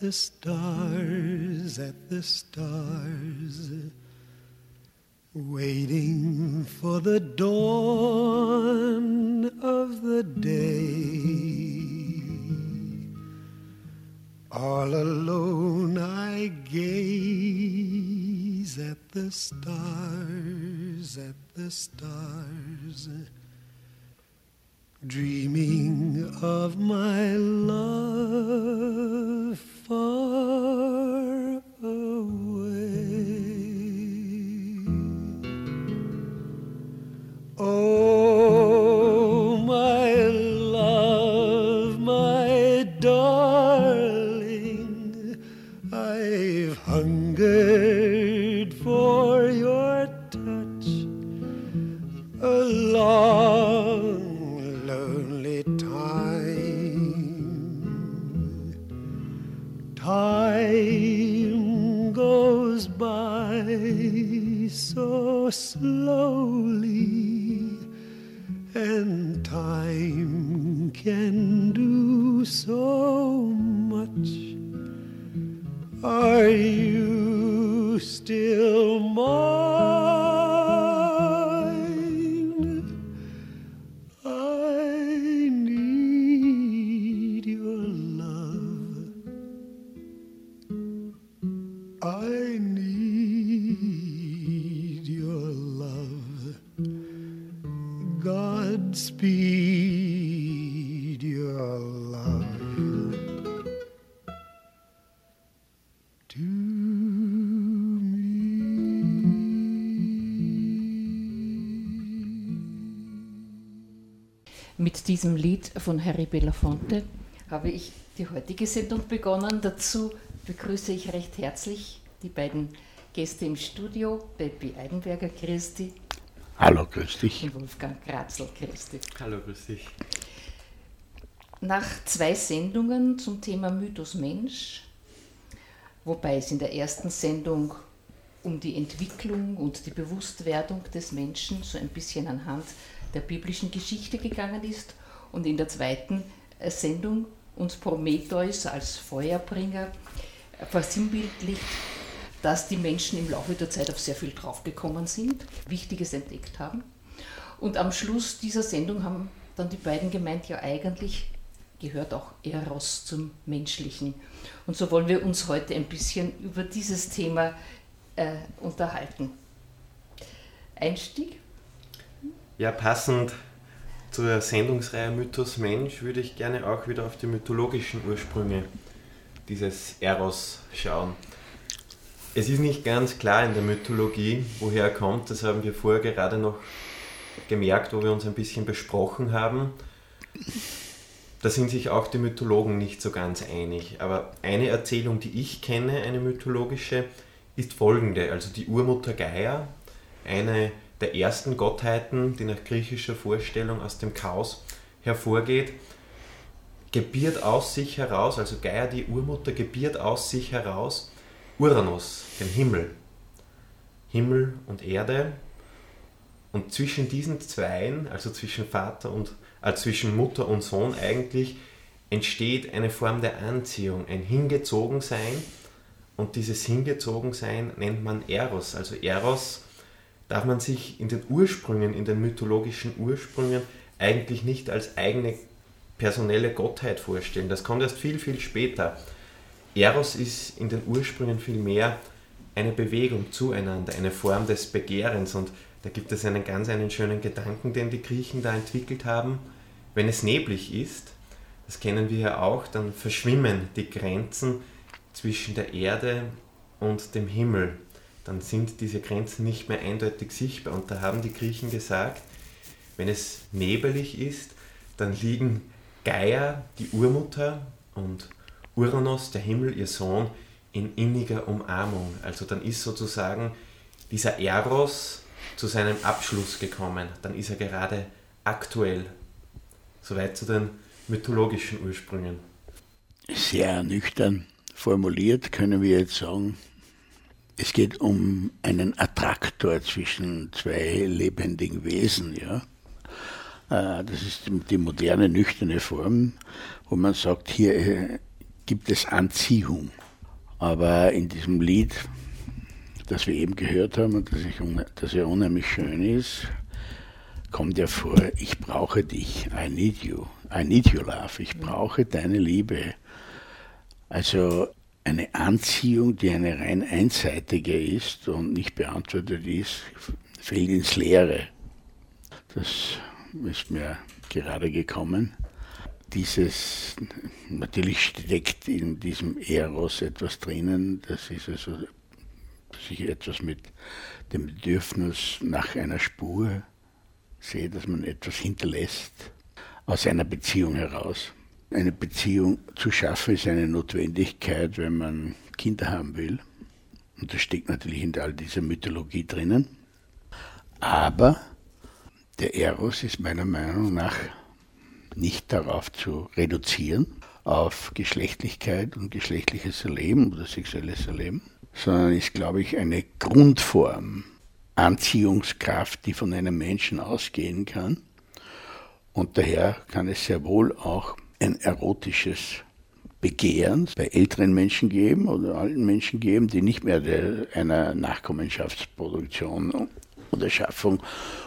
The stars, at the stars, waiting for the dawn of the day. All alone I gaze at the stars, at the stars dreaming of my love far away. Slowly, and time can do so much. Are you still mine? Mit diesem Lied von Harry Belafonte habe ich die heutige Sendung begonnen. Dazu begrüße ich recht herzlich die beiden Gäste im Studio, Peppi Eidenberger, Christi Hallo, grüß dich. und Wolfgang Kratzel, Christi. Hallo, grüß dich. Nach zwei Sendungen zum Thema Mythos Mensch, wobei es in der ersten Sendung um die Entwicklung und die Bewusstwerdung des Menschen so ein bisschen anhand der biblischen Geschichte gegangen ist und in der zweiten äh, Sendung uns Prometheus als Feuerbringer äh, versinnbildlicht, dass die Menschen im Laufe der Zeit auf sehr viel draufgekommen sind, Wichtiges entdeckt haben. Und am Schluss dieser Sendung haben dann die beiden gemeint, ja eigentlich gehört auch Eros zum Menschlichen. Und so wollen wir uns heute ein bisschen über dieses Thema äh, unterhalten. Einstieg? Ja, passend zur Sendungsreihe Mythos Mensch würde ich gerne auch wieder auf die mythologischen Ursprünge dieses Eros schauen. Es ist nicht ganz klar in der Mythologie, woher er kommt. Das haben wir vorher gerade noch gemerkt, wo wir uns ein bisschen besprochen haben. da sind sich auch die Mythologen nicht so ganz einig. Aber eine Erzählung, die ich kenne, eine mythologische, ist folgende. Also die Urmutter Gaia, eine der ersten Gottheiten, die nach griechischer Vorstellung aus dem Chaos hervorgeht, gebiert aus sich heraus, also Gaia, die Urmutter, gebiert aus sich heraus Uranus, den Himmel. Himmel und Erde. Und zwischen diesen Zweien, also zwischen Vater und äh, zwischen Mutter und Sohn eigentlich, entsteht eine Form der Anziehung, ein Hingezogensein. Und dieses Hingezogensein nennt man Eros. Also Eros darf man sich in den Ursprüngen, in den mythologischen Ursprüngen eigentlich nicht als eigene personelle Gottheit vorstellen. Das kommt erst viel, viel später. Eros ist in den Ursprüngen vielmehr eine Bewegung zueinander, eine Form des Begehrens und da gibt es einen ganz einen schönen Gedanken, den die Griechen da entwickelt haben. Wenn es neblig ist, das kennen wir ja auch, dann verschwimmen die Grenzen zwischen der Erde und dem Himmel. Dann sind diese Grenzen nicht mehr eindeutig sichtbar. Und da haben die Griechen gesagt, wenn es nebelig ist, dann liegen Gaia, die Urmutter, und Uranus, der Himmel, ihr Sohn, in inniger Umarmung. Also dann ist sozusagen dieser Eros zu seinem Abschluss gekommen. Dann ist er gerade aktuell. Soweit zu den mythologischen Ursprüngen. Sehr nüchtern formuliert können wir jetzt sagen, es geht um einen Attraktor zwischen zwei lebendigen Wesen, ja. Äh, das ist die moderne, nüchterne Form, wo man sagt, hier äh, gibt es Anziehung. Aber in diesem Lied das wir eben gehört haben und das, ich, das ja unheimlich schön ist, kommt ja vor, ich brauche dich, I need you, I need your love, ich brauche deine Liebe. Also eine Anziehung, die eine rein einseitige ist und nicht beantwortet ist, fällt ins Leere. Das ist mir gerade gekommen. Dieses, natürlich steckt in diesem Eros etwas drinnen, das ist also sich etwas mit dem Bedürfnis nach einer Spur sehe, dass man etwas hinterlässt aus einer Beziehung heraus. Eine Beziehung zu schaffen ist eine Notwendigkeit, wenn man Kinder haben will. Und das steckt natürlich in all dieser Mythologie drinnen. Aber der Eros ist meiner Meinung nach nicht darauf zu reduzieren, auf Geschlechtlichkeit und geschlechtliches Erleben oder sexuelles Erleben, sondern ist, glaube ich, eine Grundform, Anziehungskraft, die von einem Menschen ausgehen kann. Und daher kann es sehr wohl auch ein erotisches Begehren bei älteren Menschen geben oder alten Menschen geben, die nicht mehr der, einer Nachkommenschaftsproduktion oder Schaffung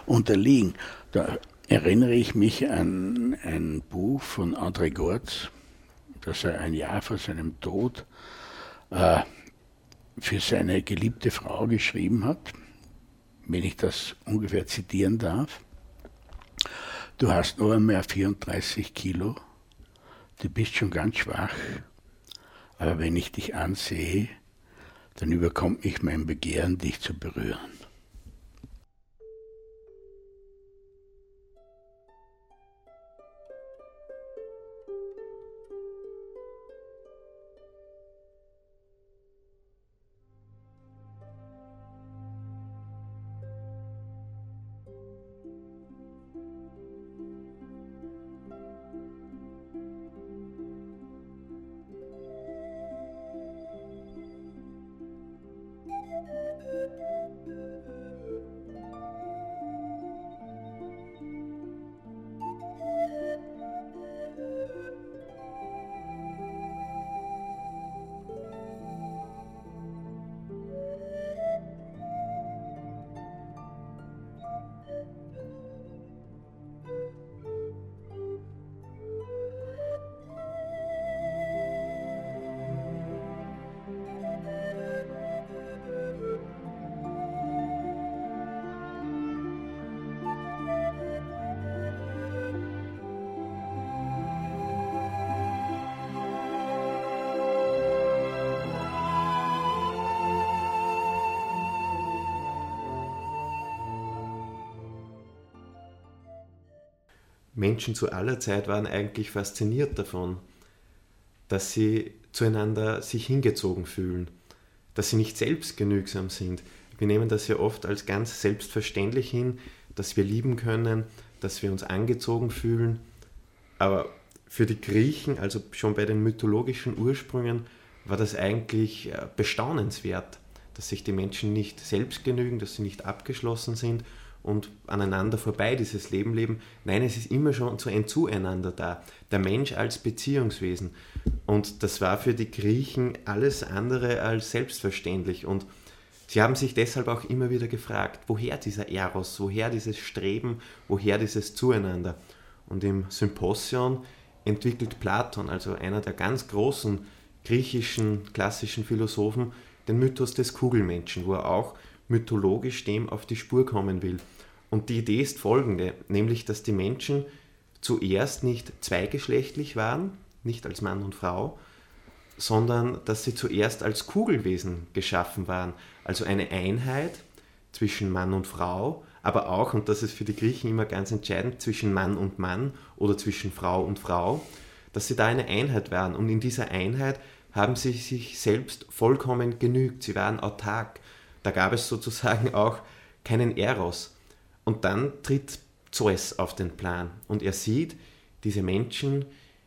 unterliegen. Da erinnere ich mich an ein Buch von André Gortz, das er ein Jahr vor seinem Tod äh, für seine geliebte Frau geschrieben hat, wenn ich das ungefähr zitieren darf. Du hast nur mehr 34 Kilo, du bist schon ganz schwach, aber wenn ich dich ansehe, dann überkommt mich mein Begehren, dich zu berühren. Menschen zu aller Zeit waren eigentlich fasziniert davon, dass sie zueinander sich hingezogen fühlen, dass sie nicht selbstgenügsam sind. Wir nehmen das ja oft als ganz selbstverständlich hin, dass wir lieben können, dass wir uns angezogen fühlen. Aber für die Griechen, also schon bei den mythologischen Ursprüngen, war das eigentlich äh, bestaunenswert, dass sich die Menschen nicht selbst genügen, dass sie nicht abgeschlossen sind und aneinander vorbei dieses Leben leben. Nein, es ist immer schon so ein Zueinander da. Der Mensch als Beziehungswesen. Und das war für die Griechen alles andere als selbstverständlich. Und sie haben sich deshalb auch immer wieder gefragt, woher dieser Eros, woher dieses Streben, woher dieses Zueinander. Und im Symposion entwickelt Platon, also einer der ganz großen griechischen klassischen Philosophen, den Mythos des Kugelmenschen, wo er auch mythologisch dem auf die Spur kommen will. Und die Idee ist folgende, nämlich dass die Menschen zuerst nicht zweigeschlechtlich waren, nicht als Mann und Frau, sondern dass sie zuerst als Kugelwesen geschaffen waren, also eine Einheit zwischen Mann und Frau, aber auch, und das ist für die Griechen immer ganz entscheidend, zwischen Mann und Mann oder zwischen Frau und Frau, dass sie da eine Einheit waren. Und in dieser Einheit haben sie sich selbst vollkommen genügt. Sie waren autark. Da gab es sozusagen auch keinen Eros. Und dann tritt Zeus auf den Plan und er sieht, diese Menschen,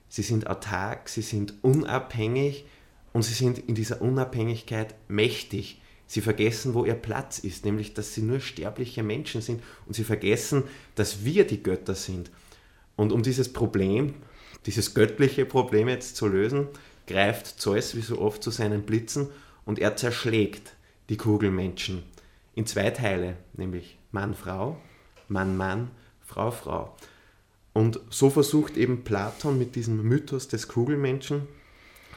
sie sind autark, sie sind unabhängig und sie sind in dieser Unabhängigkeit mächtig. Sie vergessen, wo ihr Platz ist, nämlich dass sie nur sterbliche Menschen sind und sie vergessen, dass wir die Götter sind. Und um dieses Problem, dieses göttliche Problem jetzt zu lösen, greift Zeus wie so oft zu seinen Blitzen und er zerschlägt die Kugelmenschen in zwei Teile, nämlich Mann-Frau, Mann-Mann, Frau-Frau. Und so versucht eben Platon mit diesem Mythos des Kugelmenschen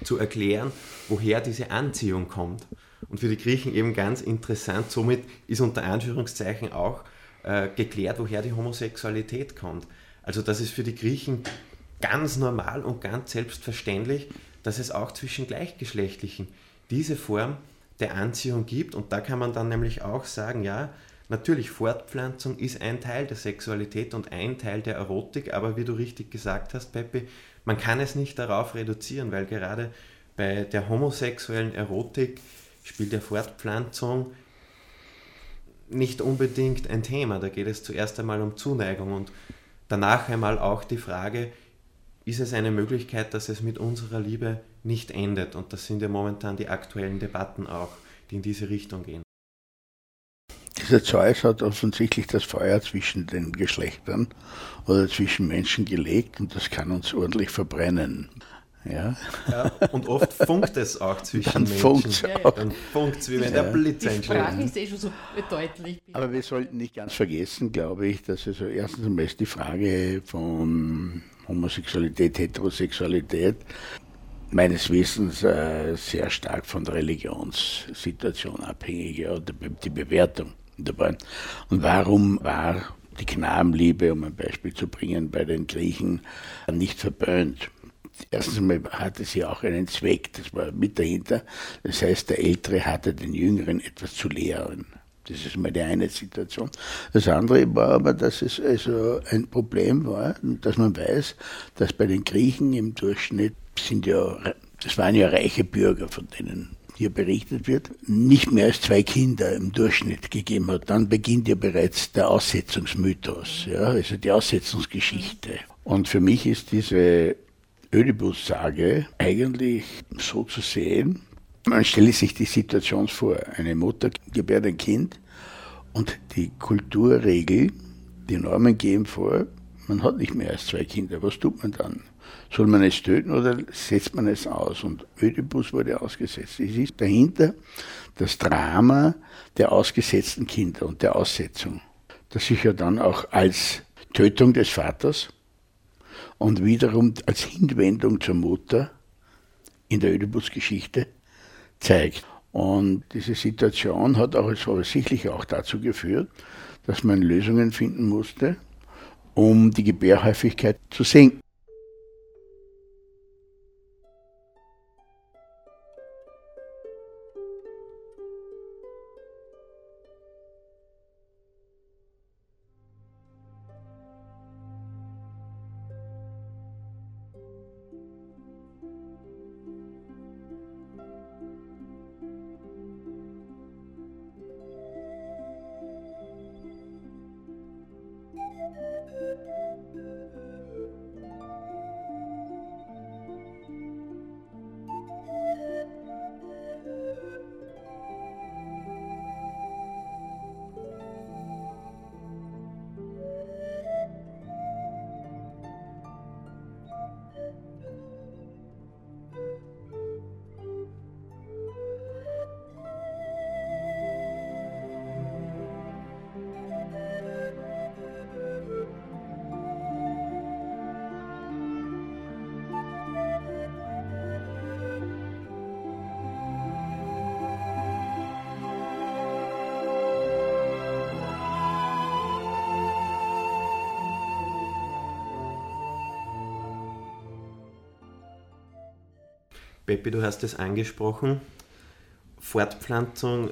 zu erklären, woher diese Anziehung kommt. Und für die Griechen eben ganz interessant, somit ist unter Anführungszeichen auch äh, geklärt, woher die Homosexualität kommt. Also das ist für die Griechen ganz normal und ganz selbstverständlich, dass es auch zwischen Gleichgeschlechtlichen diese Form der Anziehung gibt. Und da kann man dann nämlich auch sagen, ja, natürlich, Fortpflanzung ist ein Teil der Sexualität und ein Teil der Erotik, aber wie du richtig gesagt hast, Peppi, man kann es nicht darauf reduzieren, weil gerade bei der homosexuellen Erotik spielt der Fortpflanzung nicht unbedingt ein Thema. Da geht es zuerst einmal um Zuneigung und danach einmal auch die Frage, ist es eine Möglichkeit, dass es mit unserer Liebe nicht endet. Und das sind ja momentan die aktuellen Debatten auch, die in diese Richtung gehen. Dieser Zeus hat offensichtlich das Feuer zwischen den Geschlechtern oder zwischen Menschen gelegt und das kann uns ordentlich verbrennen. Ja. ja und oft funkt es auch zwischen Dann Menschen. Funkt's ja, auch. Dann funkt es, wie wenn Ja. der Blitz Die Sprache einschlägt. ist eh schon so deutlich. Aber wir sollten nicht ganz vergessen, glaube ich, dass also erstens einmal ist die Frage von Homosexualität, Heterosexualität meines Wissens äh, sehr stark von der Religionssituation abhängig, ja, oder die Bewertung dabei. Und warum war die Knabenliebe, um ein Beispiel zu bringen, bei den Griechen nicht verböhnt? Erstens einmal hatte sie auch einen Zweck, das war mit dahinter. Das heißt, der Ältere hatte den Jüngeren etwas zu lehren. Das ist mal die eine Situation. Das andere war aber, dass es also ein Problem war, dass man weiß, dass bei den Griechen im Durchschnitt sind ja, das waren ja reiche Bürger, von denen hier berichtet wird, nicht mehr als zwei Kinder im Durchschnitt gegeben hat. Dann beginnt ja bereits der Aussetzungsmythos, ja, also die Aussetzungsgeschichte. Und für mich ist diese Ödipus-Sage eigentlich so zu sehen, man stelle sich die Situation vor, eine Mutter gebärt ein Kind und die Kulturregel, die Normen geben vor, man hat nicht mehr als zwei Kinder. Was tut man dann? Soll man es töten oder setzt man es aus? Und Ödipus wurde ausgesetzt. Es ist dahinter das Drama der ausgesetzten Kinder und der Aussetzung, das sich ja dann auch als Tötung des Vaters und wiederum als Hinwendung zur Mutter in der Ödipus-Geschichte zeigt. Und diese Situation hat auch offensichtlich auch dazu geführt, dass man Lösungen finden musste, um die Gebärhäufigkeit zu senken. Peppi, du hast es angesprochen. Fortpflanzung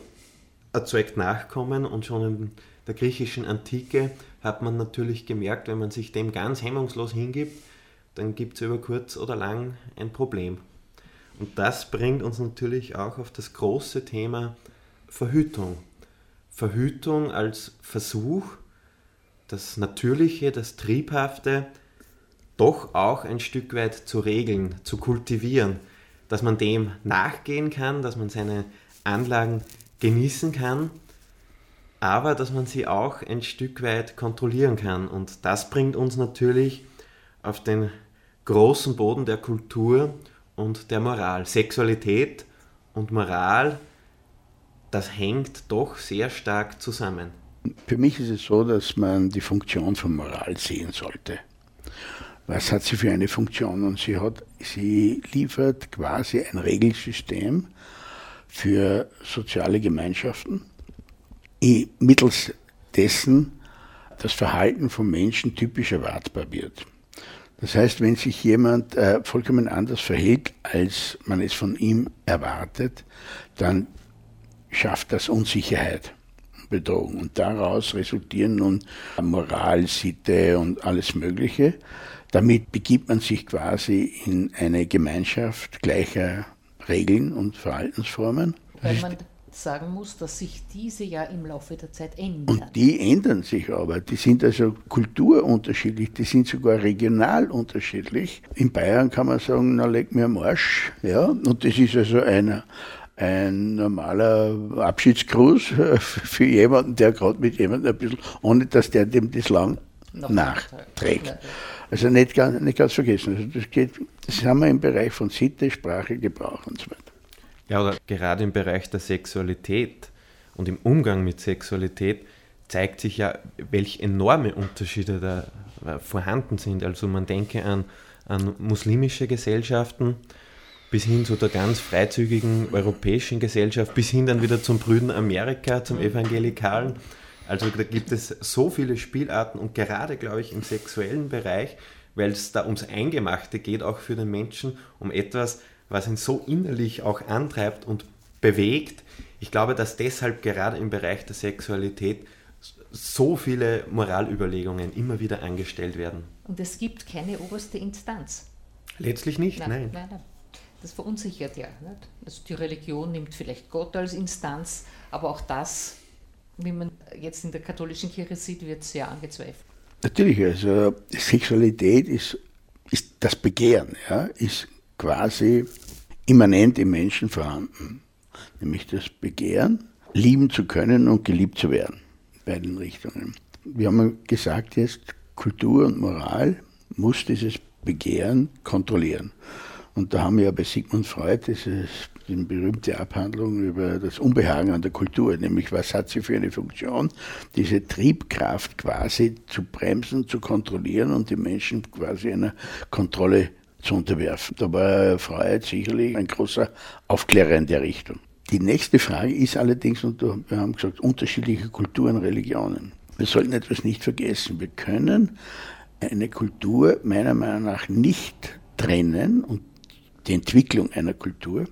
erzeugt Nachkommen und schon in der griechischen Antike hat man natürlich gemerkt, wenn man sich dem ganz hemmungslos hingibt, dann gibt es über kurz oder lang ein Problem. Und das bringt uns natürlich auch auf das große Thema Verhütung. Verhütung als Versuch, das Natürliche, das Triebhafte doch auch ein Stück weit zu regeln, zu kultivieren, dass man dem nachgehen kann, dass man seine Anlagen genießen kann, aber dass man sie auch ein Stück weit kontrollieren kann. Und das bringt uns natürlich auf den großen Boden der Kultur und der Moral. Sexualität und Moral, das hängt doch sehr stark zusammen. Für mich ist es so, dass man die Funktion von Moral sehen sollte. Was hat sie für eine Funktion? Und sie, hat, sie liefert quasi ein Regelsystem für soziale Gemeinschaften, mittels dessen das Verhalten von Menschen typisch erwartbar wird. Das heißt, wenn sich jemand äh, vollkommen anders verhält, als man es von ihm erwartet, dann schafft das Unsicherheit und Bedrohung. Und daraus resultieren nun Moral, Sitte und alles Mögliche. Damit begibt man sich quasi in eine Gemeinschaft gleicher Regeln und Verhaltensformen. Weil man sagen muss, dass sich diese ja im Laufe der Zeit ändern. Und die ändern sich aber. Die sind also kulturunterschiedlich, die sind sogar regional unterschiedlich. In Bayern kann man sagen, na leg mir am Arsch. Ja? Und das ist also ein, ein normaler Abschiedsgruß für jemanden, der gerade mit jemandem ein bisschen, ohne dass der dem das lang nachträgt. Also nicht ganz, nicht ganz vergessen. Also das, geht, das haben wir im Bereich von Sitte, Sprache, Gebrauch und so weiter. Ja, oder gerade im Bereich der Sexualität und im Umgang mit Sexualität zeigt sich ja, welche enorme Unterschiede da äh, vorhanden sind. Also man denke an, an muslimische Gesellschaften bis hin zu der ganz freizügigen europäischen Gesellschaft, bis hin dann wieder zum Brüden Amerika, zum Evangelikalen. Also da gibt es so viele Spielarten und gerade, glaube ich, im sexuellen Bereich, weil es da ums Eingemachte geht, auch für den Menschen, um etwas, was ihn so innerlich auch antreibt und bewegt. Ich glaube, dass deshalb gerade im Bereich der Sexualität so viele Moralüberlegungen immer wieder angestellt werden. Und es gibt keine oberste Instanz. Letztlich nicht, nein. nein. nein, nein. Das verunsichert ja. Nicht? Also die Religion nimmt vielleicht Gott als Instanz, aber auch das wie man jetzt in der katholischen Kirche sieht, wird sehr angezweifelt. Natürlich, also Sexualität ist, ist das Begehren, ja, ist quasi immanent im Menschen vorhanden. Nämlich das Begehren, lieben zu können und geliebt zu werden. In beiden Richtungen. Wir haben gesagt jetzt, Kultur und Moral muss dieses Begehren kontrollieren. Und da haben wir ja bei Sigmund Freud dieses, diese berühmte Abhandlung über das Unbehagen an der Kultur, nämlich was hat sie für eine Funktion, diese Triebkraft quasi zu bremsen, zu kontrollieren und die Menschen quasi einer Kontrolle zu unterwerfen. Da war Freud sicherlich ein großer Aufklärer in der Richtung. Die nächste Frage ist allerdings, und wir haben gesagt, unterschiedliche Kulturen, Religionen. Wir sollten etwas nicht vergessen. Wir können eine Kultur meiner Meinung nach nicht trennen und die Entwicklung einer Kultur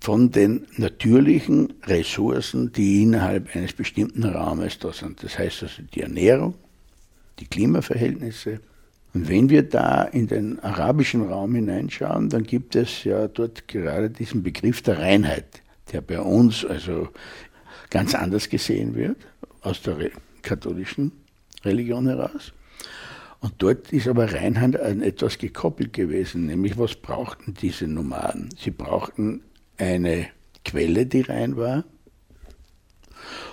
von den natürlichen Ressourcen, die innerhalb eines bestimmten Raumes da sind. Das heißt also die Ernährung, die Klimaverhältnisse. Und wenn wir da in den arabischen Raum hineinschauen, dann gibt es ja dort gerade diesen Begriff der Reinheit, der bei uns also ganz anders gesehen wird, aus der katholischen Religion heraus. Und dort ist aber Reinheit an etwas gekoppelt gewesen, nämlich was brauchten diese Nomaden? Sie brauchten eine Quelle, die rein war.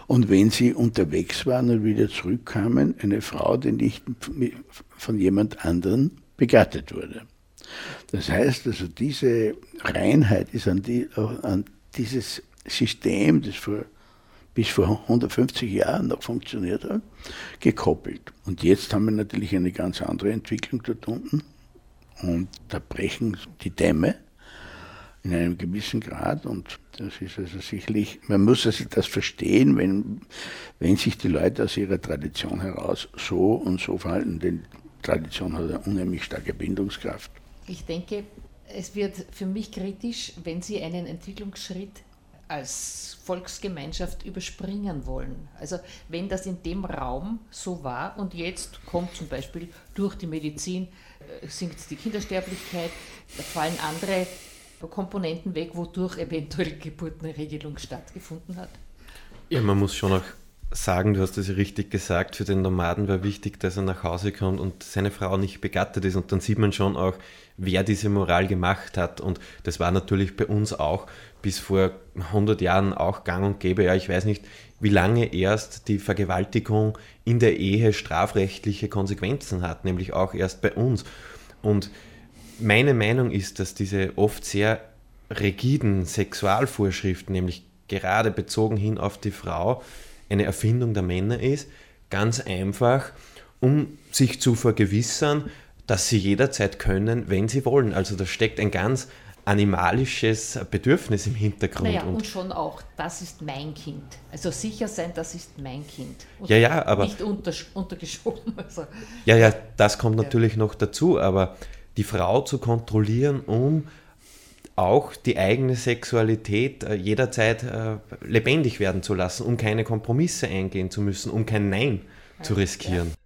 Und wenn sie unterwegs waren und wieder zurückkamen, eine Frau, die nicht von jemand anderen begattet wurde. Das heißt also, diese Reinheit ist an, die, an dieses System, das vor bis vor 150 Jahren noch funktioniert hat, gekoppelt. Und jetzt haben wir natürlich eine ganz andere Entwicklung dort unten. Und da brechen die Dämme in einem gewissen Grad. Und das ist also sicherlich, man muss also das verstehen, wenn, wenn sich die Leute aus ihrer Tradition heraus so und so verhalten. Denn Tradition hat eine unheimlich starke Bindungskraft. Ich denke, es wird für mich kritisch, wenn Sie einen Entwicklungsschritt als Volksgemeinschaft überspringen wollen. Also wenn das in dem Raum so war und jetzt kommt zum Beispiel durch die Medizin, äh, sinkt die Kindersterblichkeit, fallen andere Komponenten weg, wodurch eventuell Geburtenregelung stattgefunden hat. Ja, man muss schon auch sagen, du hast es richtig gesagt, für den Nomaden war wichtig, dass er nach Hause kommt und seine Frau nicht begattet ist. Und dann sieht man schon auch, wer diese Moral gemacht hat. Und das war natürlich bei uns auch bis vor 100 Jahren auch gang und gäbe. Ja, ich weiß nicht, wie lange erst die Vergewaltigung in der Ehe strafrechtliche Konsequenzen hat, nämlich auch erst bei uns. Und meine Meinung ist, dass diese oft sehr rigiden Sexualvorschriften, nämlich gerade bezogen hin auf die Frau, eine Erfindung der Männer ist, ganz einfach, um sich zu vergewissern, dass sie jederzeit können, wenn sie wollen. Also da steckt ein ganz animalisches Bedürfnis im Hintergrund. Naja, und, und, schon auch, das ist mein Kind. Also sicher sein, das ist mein Kind. Und ja, ja, aber. Nicht unter, untergeschoben. Also. Ja, ja, das kommt ja. natürlich noch dazu, aber die Frau zu kontrollieren, um auch die eigene Sexualität äh, jederzeit äh, lebendig werden zu lassen, um keine Kompromisse eingehen zu müssen, um kein Nein zu riskieren. Ja.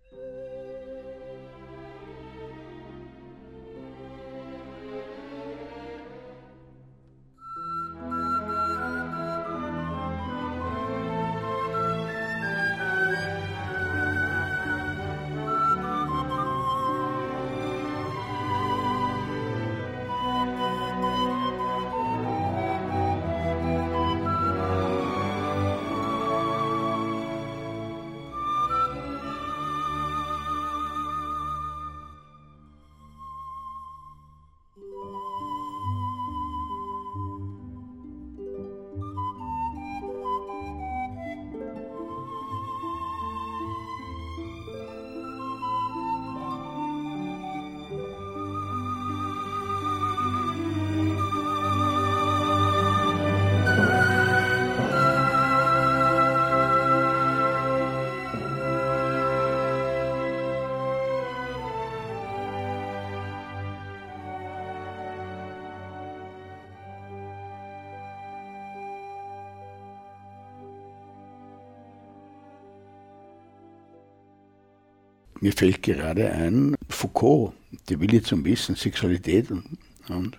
Mir fällt gerade ein, Foucault, der Wille zum Wissen, Sexualität und, und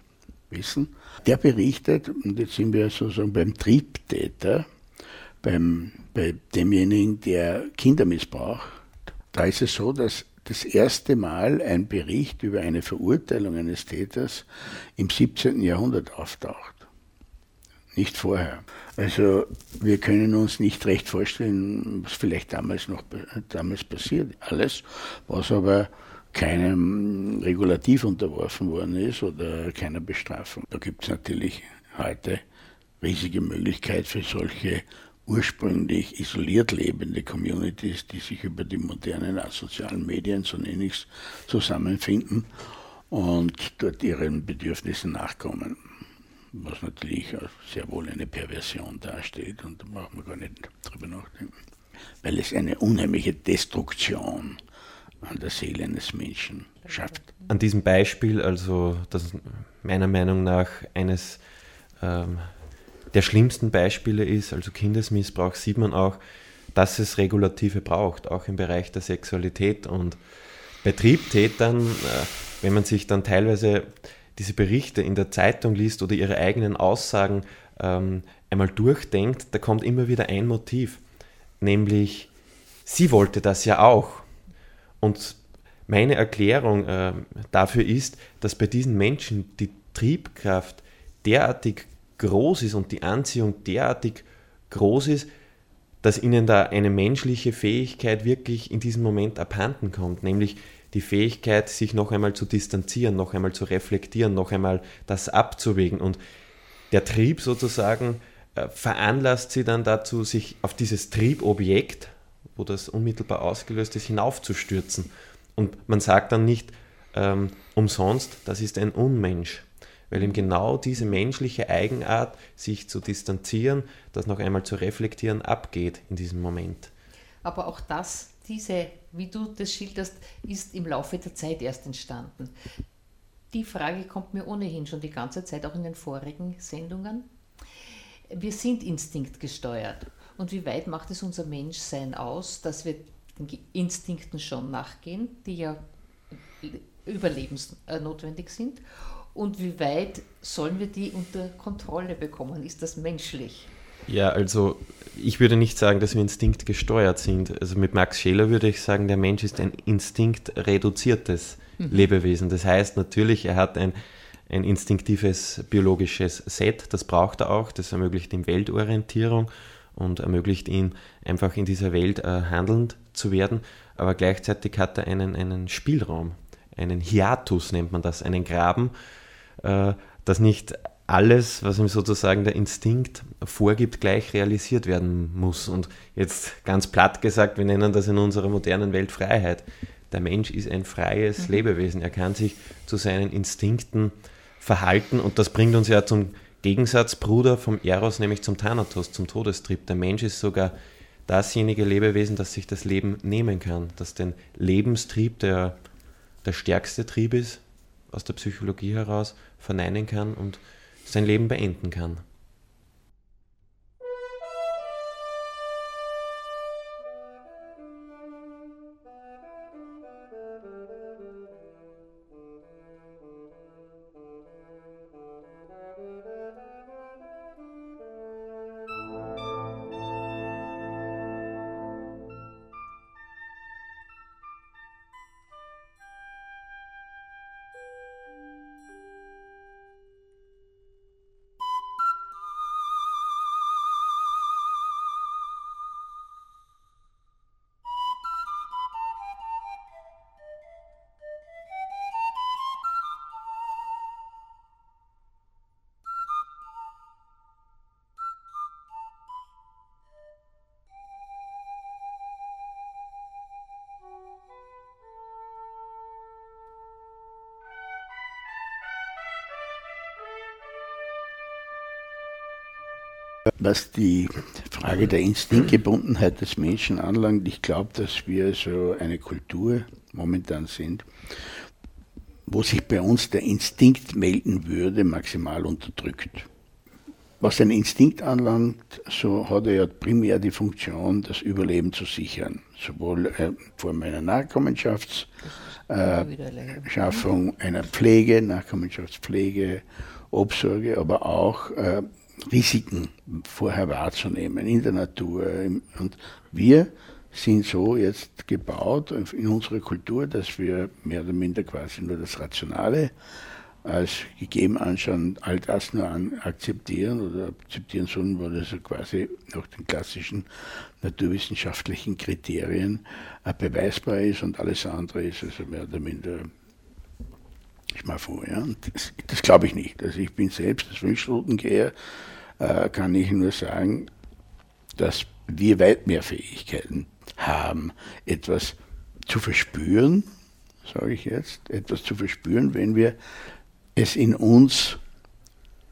Wissen, der berichtet, und jetzt sind wir sozusagen beim Triebtäter, beim, bei demjenigen, der Kinder missbraucht. Da ist es so, dass das erste Mal ein Bericht über eine Verurteilung eines Täters im 17. Jahrhundert auftaucht nicht vorher. Also wir können uns nicht recht vorstellen, was vielleicht damals noch damals passiert. Alles, was aber keinem Regulativ unterworfen worden ist oder keiner Bestrafung. Da gibt es natürlich heute riesige Möglichkeit für solche ursprünglich isoliert lebende Communities, die sich über die modernen sozialen Medien, so nenne ich es, zusammenfinden und dort ihren Bedürfnissen nachkommen was natürlich sehr wohl eine Perversion darstellt und da braucht man gar nicht drüber nachdenken, weil es eine unheimliche Destruktion an der Seele eines Menschen schafft. An diesem Beispiel, also das meiner Meinung nach eines ähm, der schlimmsten Beispiele ist, also Kindesmissbrauch, sieht man auch, dass es Regulative braucht, auch im Bereich der Sexualität und bei Triebtätern, äh, wenn man sich dann teilweise diese Berichte in der Zeitung liest oder ihre eigenen Aussagen ähm, einmal durchdenkt, da kommt immer wieder ein Motiv, nämlich sie wollte das ja auch. Und meine Erklärung äh, dafür ist, dass bei diesen Menschen die Triebkraft derartig groß ist und die Anziehung derartig groß ist, dass ihnen da eine menschliche Fähigkeit wirklich in diesem Moment abhanden kommt, nämlich die Fähigkeit, sich noch einmal zu distanzieren, noch einmal zu reflektieren, noch einmal das abzuwägen. Und der Trieb sozusagen äh, veranlasst sie dann dazu, sich auf dieses Triebobjekt, wo das unmittelbar ausgelöst ist, hinaufzustürzen. Und man sagt dann nicht ähm, umsonst, das ist ein Unmensch, weil ihm genau diese menschliche Eigenart, sich zu distanzieren, das noch einmal zu reflektieren, abgeht in diesem Moment. Aber auch das diese, wie du das schilderst, ist im Laufe der Zeit erst entstanden. die Frage kommt mir ohnehin schon die ganze Zeit, auch in den vorigen Sendungen. Wir sind instinktgesteuert. Und wie weit macht es unser Menschsein aus, dass wir den Instinkten schon nachgehen, die ja überlebensnotwendig sind? Und wie weit sollen wir die unter Kontrolle bekommen? Ist das menschlich? Ja, also ich würde nicht sagen, dass wir instinktgesteuert sind. Also mit Max Scheler würde ich sagen, der Mensch ist ein instinktreduziertes mhm. Lebewesen. Das heißt natürlich, er hat ein, ein instinktives biologisches Set, das braucht er auch, das ermöglicht ihm Weltorientierung und ermöglicht ihm einfach in dieser Welt äh, handelnd zu werden, aber gleichzeitig hat er einen, einen Spielraum, einen Hiatus nennt man das, einen Graben, äh, dass nicht alles, was ihm sozusagen der Instinkt vorgibt, gleich realisiert werden muss. Und jetzt ganz platt gesagt, wir nennen das in unserer modernen Welt Freiheit. Der Mensch ist ein freies mhm. Lebewesen. Er kann sich zu seinen Instinkten verhalten und das bringt uns ja zum Gegensatz, Bruder, vom Eros, nämlich zum Thanatos, zum Todestrieb. Der Mensch ist sogar dasjenige Lebewesen, das sich das Leben nehmen kann, das den Lebenstrieb, der der stärkste Trieb ist, aus der Psychologie heraus, verneinen kann und sein Leben beenden kann. Was die Frage der Instinktgebundenheit des Menschen anlangt, ich glaube, dass wir so eine Kultur momentan sind, wo sich bei uns der Instinkt melden würde, maximal unterdrückt. Was den Instinkt anlangt, so hat er ja primär die Funktion, das Überleben zu sichern. Sowohl äh, vor meiner Nachkommenschaftsschaffung, äh, einer Pflege, Nachkommenschaftspflege, Obsorge, aber auch äh, Risiken vorher wahrzunehmen in der Natur. Und wir sind so jetzt gebaut in unserer Kultur, dass wir mehr oder minder quasi nur das Rationale als gegeben anschauen, all das nur an, akzeptieren oder akzeptieren sollen, weil das quasi nach den klassischen naturwissenschaftlichen Kriterien äh, beweisbar ist und alles andere ist also mehr oder minder ich mal vor. Ja. das, das glaube ich nicht. Also ich bin selbst als Fünf-Stunden-Geher, äh, kann ich nur sagen, dass wir weit mehr Fähigkeiten haben, etwas zu verspüren, sage ich jetzt, etwas zu verspüren, wenn wir es in uns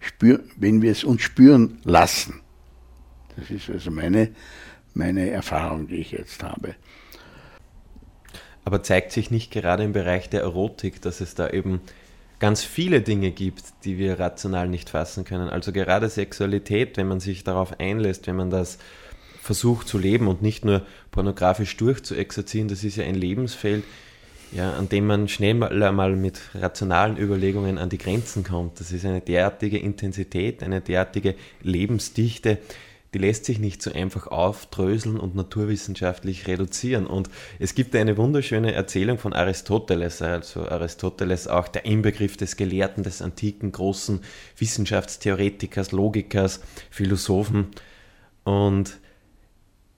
spüren, wenn wir es uns spüren lassen. Das ist also meine, meine Erfahrung, die ich jetzt habe. Aber zeigt sich nicht gerade im Bereich der Erotik, dass es da eben ganz viele Dinge gibt, die wir rational nicht fassen können. Also gerade Sexualität, wenn man sich darauf einlässt, wenn man das versucht zu leben und nicht nur pornografisch durchzuexerzieren, das ist ja ein Lebensfeld, ja, an dem man schnell mal, mal mit rationalen Überlegungen an die Grenzen kommt. Das ist eine derartige Intensität, eine derartige Lebensdichte, die lässt sich nicht so einfach aufdröseln und naturwissenschaftlich reduzieren. Und es gibt eine wunderschöne Erzählung von Aristoteles, also Aristoteles auch der Inbegriff des Gelehrten, des antiken großen Wissenschaftstheoretikers, Logikers, Philosophen. Und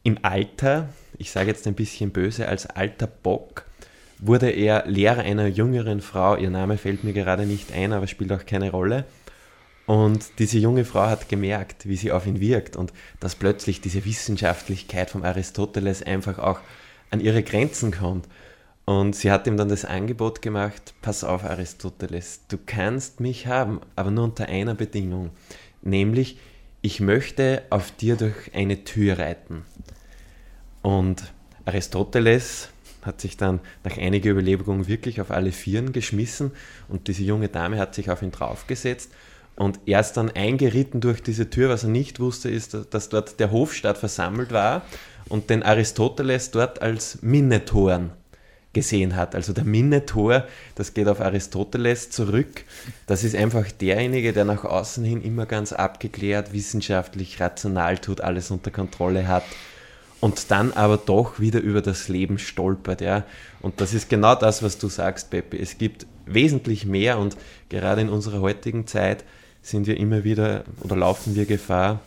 im Alter, ich sage jetzt ein bisschen böse, als alter Bock, wurde er Lehrer einer jüngeren Frau. Ihr Name fällt mir gerade nicht ein, aber spielt auch keine Rolle. Und diese junge Frau hat gemerkt, wie sie auf ihn wirkt und dass plötzlich diese Wissenschaftlichkeit vom Aristoteles einfach auch an ihre Grenzen kommt. Und sie hat ihm dann das Angebot gemacht, pass auf Aristoteles, du kannst mich haben, aber nur unter einer Bedingung, nämlich ich möchte auf dir durch eine Tür reiten. Und Aristoteles hat sich dann nach einiger Überlegung wirklich auf alle Vieren geschmissen und diese junge Dame hat sich auf ihn draufgesetzt und er ist dann eingeritten durch diese Tür. Was er nicht wusste, ist, dass dort der Hofstaat versammelt war und den Aristoteles dort als Minnetoren gesehen hat. Also der Minotaur, das geht auf Aristoteles zurück. Das ist einfach derjenige, der nach außen hin immer ganz abgeklärt, wissenschaftlich, rational tut, alles unter Kontrolle hat und dann aber doch wieder über das Leben stolpert. Ja. Und das ist genau das, was du sagst, Peppi. Es gibt wesentlich mehr und gerade in unserer heutigen Zeit sind wir immer wieder oder laufen wir Gefahr,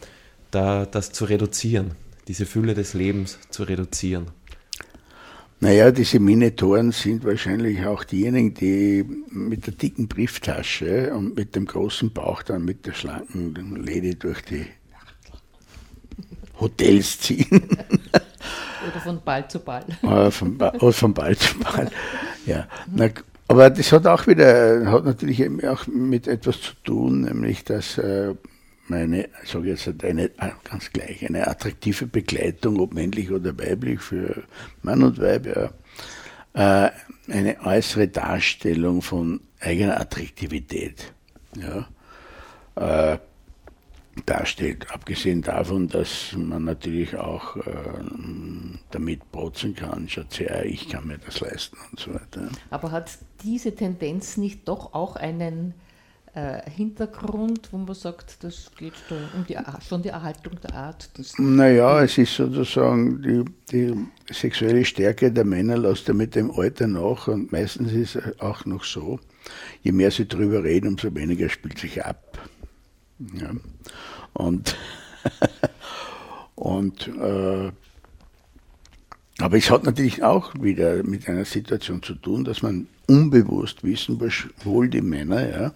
da das zu reduzieren, diese Fülle des Lebens zu reduzieren. Naja, diese Minitoren sind wahrscheinlich auch diejenigen, die mit der dicken Brieftasche und mit dem großen Bauch dann mit der schlanken Lady durch die Hotels ziehen. Oder von Ball zu Ball. Oder von, oder von Ball zu Ball. Ja. Na, aber das hat auch wieder, hat natürlich auch mit etwas zu tun, nämlich dass äh, eine, ich sage jetzt eine, ganz gleich, eine attraktive Begleitung, ob männlich oder weiblich, für Mann und Weib, ja, äh, eine äußere Darstellung von eigener Attraktivität ja, darstellt. Abgesehen davon, dass man natürlich auch äh, damit protzen kann, schaut her, ich kann mir das leisten und so weiter. Aber hat diese Tendenz nicht doch auch einen äh, Hintergrund, wo man sagt, das geht da um die, schon die Erhaltung der Art? naja, es ist sozusagen die, die sexuelle Stärke der Männer lässt ja mit dem Alter nach und meistens ist es auch noch so, je mehr sie darüber reden, umso weniger spielt sich ab. Ja. Und, und äh, aber es hat natürlich auch wieder mit einer Situation zu tun, dass man unbewusst wissen, wohl die Männer, ja,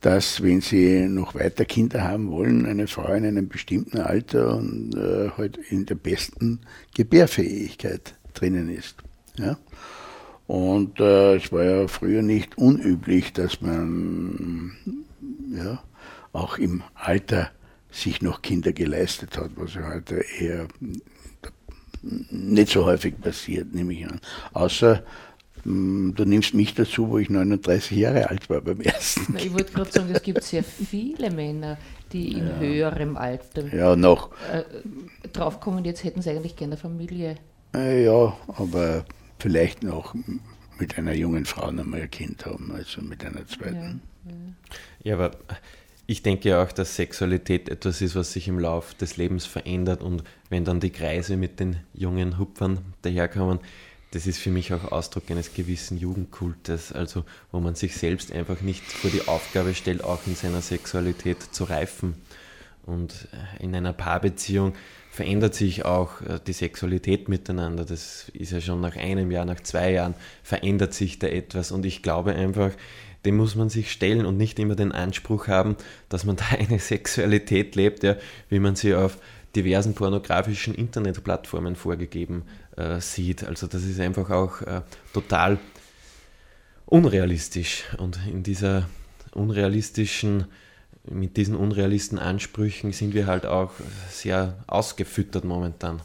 dass wenn sie noch weiter Kinder haben wollen, eine Frau in einem bestimmten Alter und äh, halt in der besten Gebärfähigkeit drinnen ist. Ja? Und äh, es war ja früher nicht unüblich, dass man ja, auch im Alter sich noch Kinder geleistet hat, was ja heute eher nicht so häufig passiert, nehme ich an. Außer hm, du nimmst mich dazu, wo ich 39 Jahre alt war beim ersten. Ich wollte gerade sagen, es gibt sehr viele Männer, die in ja. höherem Alter ja, noch. Äh, draufkommen, jetzt hätten sie eigentlich gerne Familie. Äh, ja, aber vielleicht noch mit einer jungen Frau noch mal ein Kind haben, also mit einer zweiten. Ja, ja. ja aber ich denke auch, dass Sexualität etwas ist, was sich im Laufe des Lebens verändert und wenn dann die Kreise mit den jungen Hupfern daherkommen, das ist für mich auch Ausdruck eines gewissen Jugendkultes, also wo man sich selbst einfach nicht vor die Aufgabe stellt, auch in seiner Sexualität zu reifen. Und äh, in einer Paarbeziehung verändert sich auch äh, die Sexualität miteinander. Das ist ja schon nach einem Jahr, nach zwei Jahren verändert sich da etwas. Und ich glaube einfach, dem muss man sich stellen und nicht immer den Anspruch haben, dass man da eine Sexualität lebt, ja, wie man sie auf diversen pornografischen Internetplattformen vorgegeben äh, sieht. Also das ist einfach auch äh, total unrealistisch und in dieser unrealistischen mit diesen unrealistischen Ansprüchen sind wir halt auch sehr ausgefüttert momentan.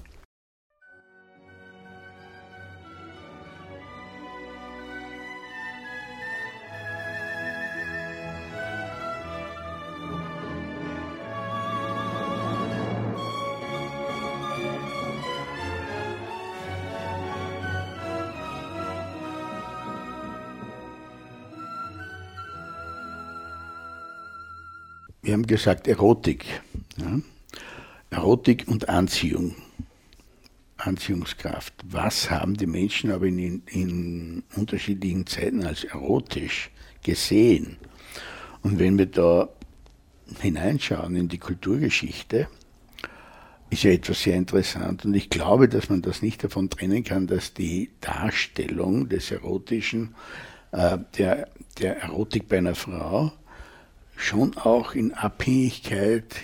Gesagt Erotik. Ja? Erotik und Anziehung. Anziehungskraft. Was haben die Menschen aber in, in unterschiedlichen Zeiten als erotisch gesehen? Und wenn wir da hineinschauen in die Kulturgeschichte, ist ja etwas sehr interessant. Und ich glaube, dass man das nicht davon trennen kann, dass die Darstellung des Erotischen, äh, der, der Erotik bei einer Frau, schon auch in Abhängigkeit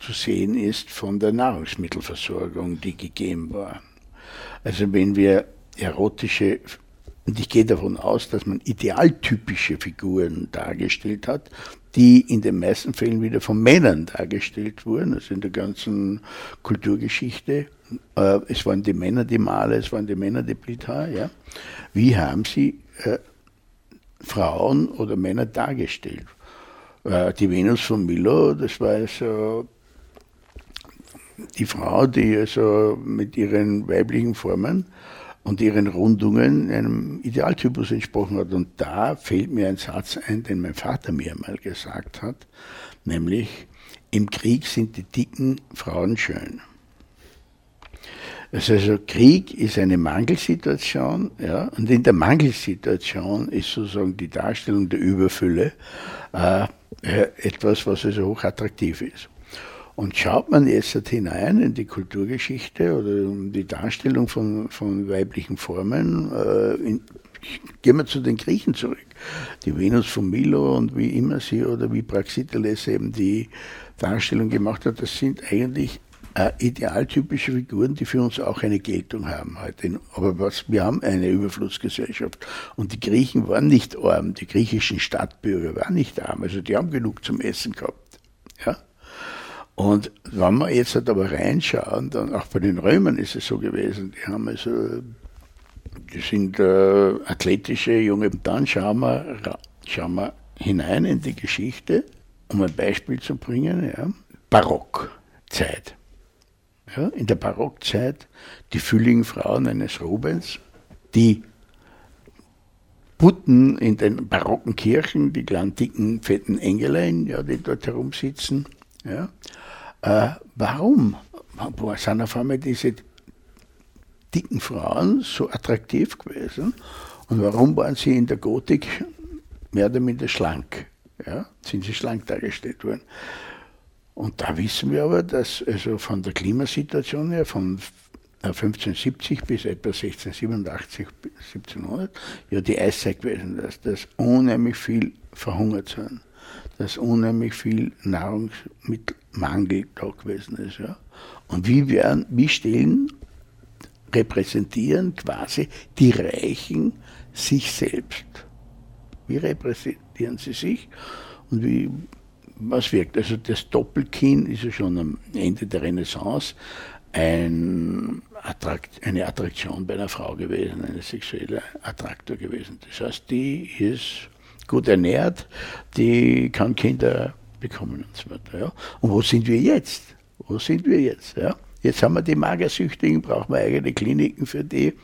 zu sehen ist von der Nahrungsmittelversorgung, die gegeben war. Also wenn wir erotische, und ich gehe davon aus, dass man idealtypische Figuren dargestellt hat, die in den meisten Fällen wieder von Männern dargestellt wurden, also in der ganzen Kulturgeschichte. Äh, es waren die Männer die Maler, es waren die Männer die Bildhauer. Ja. Wie haben sie äh, Frauen oder Männer dargestellt? Äh, die Venus von Milo, das war also die Frau, die also mit ihren weiblichen Formen und ihren Rundungen einem Idealtypus entsprochen hat. Und da fällt mir ein Satz ein, den mein Vater mir einmal gesagt hat, nämlich, im Krieg sind die dicken Frauen schön. Also, Krieg ist eine Mangelsituation, ja, und in der Mangelsituation ist sozusagen die Darstellung der Überfülle äh, etwas, was also hochattraktiv ist. Und schaut man jetzt hinein in die Kulturgeschichte oder um die Darstellung von, von weiblichen Formen, äh, in, gehen wir zu den Griechen zurück. Die Venus von Milo und wie immer sie oder wie Praxiteles eben die Darstellung gemacht hat, das sind eigentlich äh, idealtypische Figuren, die für uns auch eine Geltung haben heute. Aber was, wir haben eine Überflussgesellschaft. Und die Griechen waren nicht arm, die griechischen Stadtbürger waren nicht arm, also die haben genug zum Essen gehabt. Ja? Und wenn wir jetzt halt aber reinschauen, dann auch bei den Römern ist es so gewesen, die haben also, die sind äh, athletische junge, dann schauen wir, schauen wir hinein in die Geschichte, um ein Beispiel zu bringen, ja, Barockzeit. Ja, in der Barockzeit die fülligen Frauen eines Rubens, die Putten in den barocken Kirchen, die kleinen dicken, fetten Engelein, ja, die dort herumsitzen, ja, äh, warum sind auf einmal diese dicken Frauen so attraktiv gewesen und warum waren sie in der Gotik mehr oder minder schlank? Ja? Sind sie schlank dargestellt worden? Und da wissen wir aber, dass also von der Klimasituation her, von 1570 bis etwa 1687, 1700, ja die Eiszeit gewesen ist, dass unheimlich viel verhungert sind dass unheimlich viel Nahrungsmittelmangel da gewesen ist. Ja. Und wie, werden, wie stellen, repräsentieren quasi die Reichen sich selbst? Wie repräsentieren sie sich und wie, was wirkt? Also das Doppelkinn ist ja schon am Ende der Renaissance ein Attrakt, eine Attraktion bei einer Frau gewesen, eine sexuelle Attraktor gewesen. Das heißt, die ist gut ernährt, die kann Kinder bekommen und so weiter. Ja. Und wo sind wir jetzt? Wo sind wir jetzt? Ja? Jetzt haben wir die Magersüchtigen, brauchen wir eigene Kliniken für die.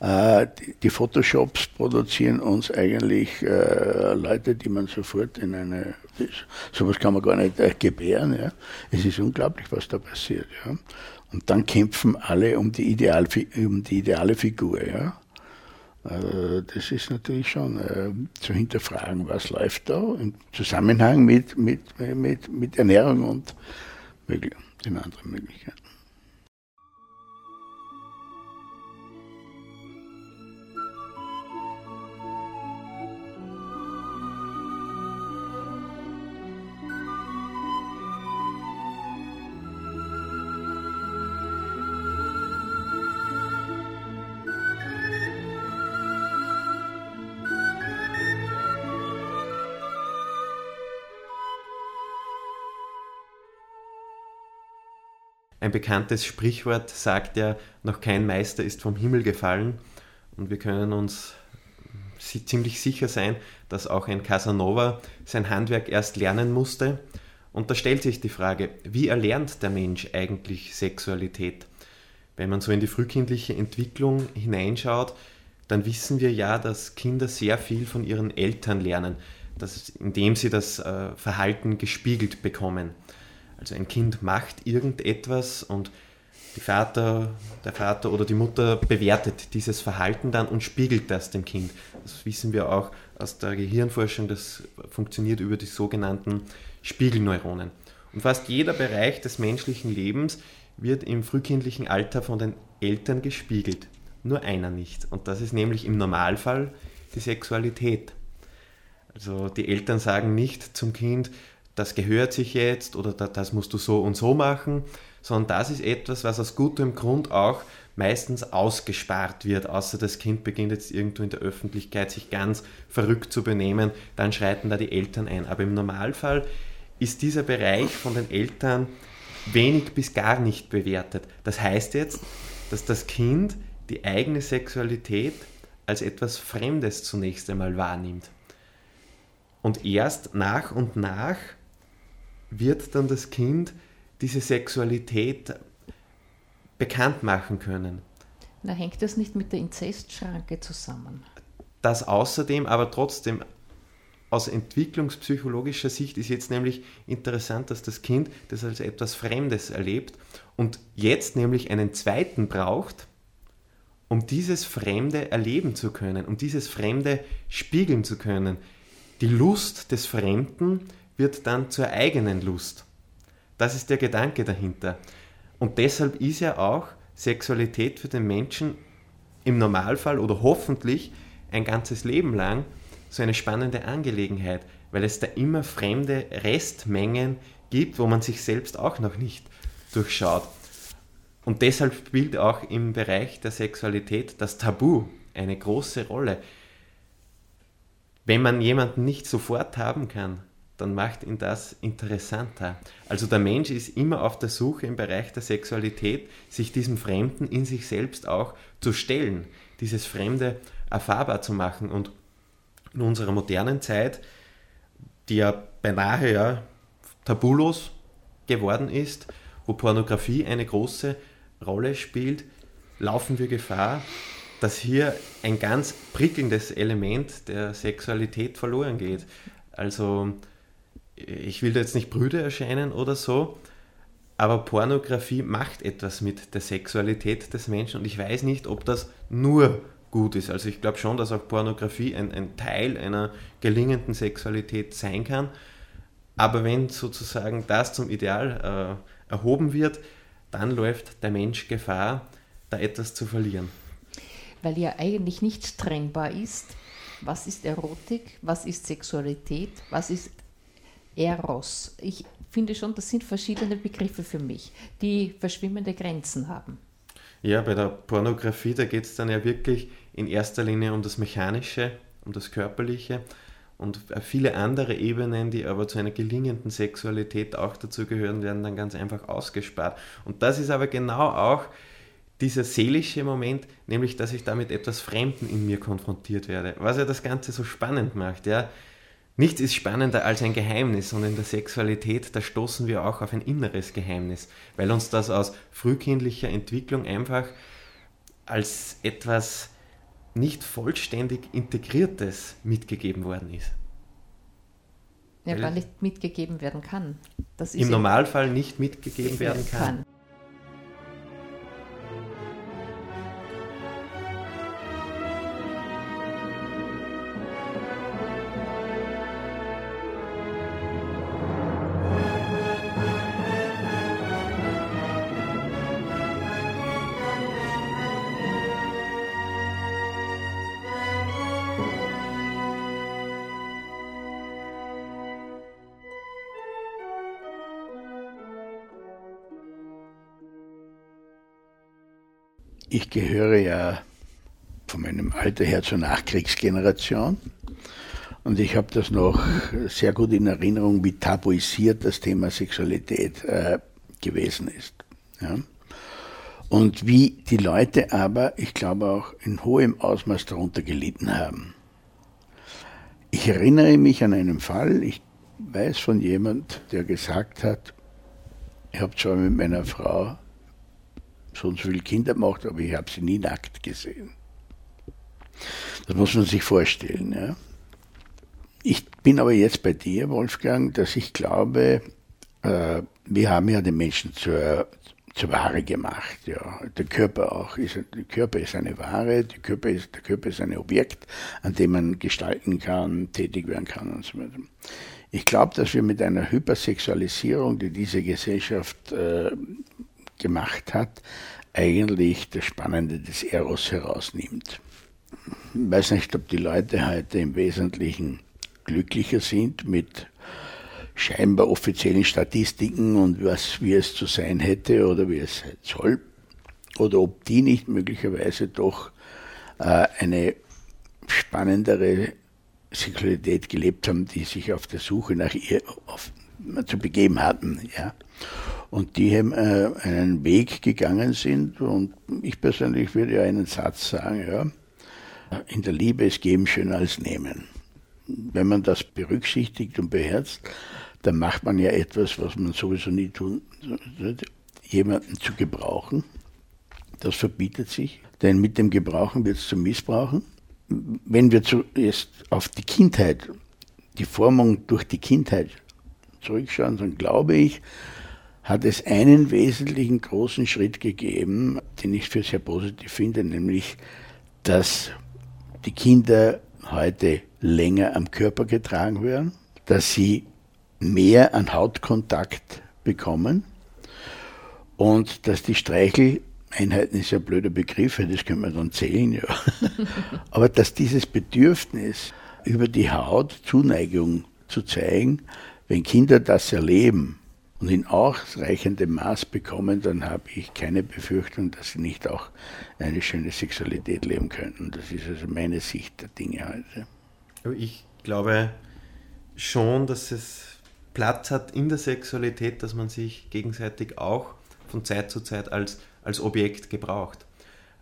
Äh, die, Photoshops produzieren uns eigentlich äh, Leute, die man sofort in eine, sowas kann man gar nicht äh, gebären. Ja? Es ist unglaublich, was da passiert. Ja? Und dann kämpfen alle um die, Ideal, um die ideale Figur. Ja? Das ist natürlich schon zu hinterfragen, was läuft da im Zusammenhang mit, mit, mit, mit Ernährung und den anderen Möglichkeiten. Ein bekanntes Sprichwort sagt ja, noch kein Meister ist vom Himmel gefallen. Und wir können uns ziemlich sicher sein, dass auch ein Casanova sein Handwerk erst lernen musste. Und da stellt sich die Frage, wie erlernt der Mensch eigentlich Sexualität? Wenn man so in die frühkindliche Entwicklung hineinschaut, dann wissen wir ja, dass Kinder sehr viel von ihren Eltern lernen, dass, indem sie das äh, Verhalten gespiegelt bekommen. Also ein Kind macht irgendetwas und Vater, der Vater oder die Mutter bewertet dieses Verhalten dann und spiegelt das dem Kind. Das wissen wir auch aus der Gehirnforschung, das funktioniert über die sogenannten Spiegelneuronen. Und fast jeder Bereich des menschlichen Lebens wird im frühkindlichen Alter von den Eltern gespiegelt. Nur einer nicht. Und das ist nämlich im Normalfall die Sexualität. Also die Eltern sagen nicht zum Kind, das gehört sich jetzt oder das musst du so und so machen, sondern das ist etwas, was aus gutem Grund auch meistens ausgespart wird, außer das Kind beginnt jetzt irgendwo in der Öffentlichkeit sich ganz verrückt zu benehmen, dann schreiten da die Eltern ein. Aber im Normalfall ist dieser Bereich von den Eltern wenig bis gar nicht bewertet. Das heißt jetzt, dass das Kind die eigene Sexualität als etwas Fremdes zunächst einmal wahrnimmt. Und erst nach und nach wird dann das Kind diese Sexualität bekannt machen können. Na, hängt das nicht mit der Inzestschranke zusammen? Das außerdem, aber trotzdem aus entwicklungspsychologischer Sicht ist jetzt nämlich interessant, dass das Kind das als etwas Fremdes erlebt und jetzt nämlich einen zweiten braucht, um dieses Fremde erleben zu können, um dieses Fremde spiegeln zu können. Die Lust des Fremden wird dann zur eigenen Lust. Das ist der Gedanke dahinter. Und deshalb ist ja auch Sexualität für den Menschen im Normalfall oder hoffentlich ein ganzes Leben lang so eine spannende Angelegenheit, weil es da immer fremde Restmengen gibt, wo man sich selbst auch noch nicht durchschaut. Und deshalb spielt auch im Bereich der Sexualität das Tabu eine große Rolle. Wenn man jemanden nicht sofort haben kann, dann macht ihn das interessanter. Also der Mensch ist immer auf der Suche im Bereich der Sexualität, sich diesem Fremden in sich selbst auch zu stellen, dieses Fremde erfahrbar zu machen. Und in unserer modernen Zeit, die ja beinahe ja tabulos geworden ist, wo Pornografie eine große Rolle spielt, laufen wir Gefahr, dass hier ein ganz prickelndes Element der Sexualität verloren geht. Also ich will jetzt nicht brüde erscheinen oder so, aber Pornografie macht etwas mit der Sexualität des Menschen und ich weiß nicht, ob das nur gut ist. Also ich glaube schon, dass auch Pornografie ein, ein Teil einer gelingenden Sexualität sein kann. Aber wenn sozusagen das zum Ideal äh, erhoben wird, dann läuft der Mensch Gefahr, da etwas zu verlieren. Weil ja eigentlich nicht trennbar ist, was ist Erotik, was ist Sexualität, was ist Eros. Ich finde schon, das sind verschiedene Begriffe für mich, die verschwimmende Grenzen haben. Ja, bei der Pornografie, da geht es dann ja wirklich in erster Linie um das Mechanische, um das Körperliche und viele andere Ebenen, die aber zu einer gelingenden Sexualität auch dazu gehören, werden dann ganz einfach ausgespart. Und das ist aber genau auch dieser seelische Moment, nämlich dass ich da mit etwas Fremden in mir konfrontiert werde, was ja das Ganze so spannend macht. Ja? Nichts ist spannender als ein Geheimnis und in der Sexualität, da stoßen wir auch auf ein inneres Geheimnis, weil uns das aus frühkindlicher Entwicklung einfach als etwas nicht vollständig integriertes mitgegeben worden ist. Ja, weil nicht mitgegeben werden kann. Im Normalfall nicht mitgegeben werden kann. kann. Ich gehöre ja von meinem Alter her zur Nachkriegsgeneration und ich habe das noch sehr gut in Erinnerung, wie tabuisiert das Thema Sexualität äh, gewesen ist. Ja? Und wie die Leute aber, ich glaube auch in hohem Ausmaß darunter gelitten haben. Ich erinnere mich an einen Fall, ich weiß von jemand, der gesagt hat, ich habe zwar mit meiner Frau und so viele Kinder gemacht, aber ich habe sie nie nackt gesehen. Das muss man sich vorstellen. Ja. Ich bin aber jetzt bei dir, Wolfgang, dass ich glaube, äh, wir haben ja den Menschen zur, zur Ware gemacht. Ja. Der Körper auch. Ist, der Körper ist eine Ware, der Körper ist, der Körper ist ein Objekt, an dem man gestalten kann, tätig werden kann und so weiter. Ich glaube, dass wir mit einer Hypersexualisierung, die diese Gesellschaft äh, gemacht hat, eigentlich das Spannende des Eros herausnimmt. Ich weiß nicht, ob die Leute heute im Wesentlichen glücklicher sind mit scheinbar offiziellen Statistiken und was, wie es zu sein hätte oder wie es sein soll, oder ob die nicht möglicherweise doch äh, eine spannendere Sexualität gelebt haben, die sich auf der Suche nach ihr auf, zu begeben hatten. Ja. Und die haben äh, einen Weg gegangen sind und ich persönlich würde ja einen Satz sagen, ja, in der Liebe ist geben schöner als nehmen. Wenn man das berücksichtigt und beherzt, dann macht man ja etwas, was man sowieso nie tun sollte, jemanden zu gebrauchen. Das verbietet sich, denn mit dem Gebrauchen wird es zum Missbrauchen. Wenn wir zuerst auf die Kindheit, die Formung durch die Kindheit zurückschauen, dann glaube ich, hat es einen wesentlichen großen Schritt gegeben, den ich für sehr positiv finde, nämlich, dass die Kinder heute länger am Körper getragen werden, dass sie mehr an Hautkontakt bekommen und dass die Streicheleinheiten ist ja ein blöder Begriff, das können wir dann zählen, ja. Aber dass dieses Bedürfnis über die Haut Zuneigung zu zeigen, wenn Kinder das erleben und in ausreichendem Maß bekommen, dann habe ich keine Befürchtung, dass sie nicht auch eine schöne Sexualität leben könnten. Das ist also meine Sicht der Dinge heute. Ich glaube schon, dass es Platz hat in der Sexualität, dass man sich gegenseitig auch von Zeit zu Zeit als, als Objekt gebraucht.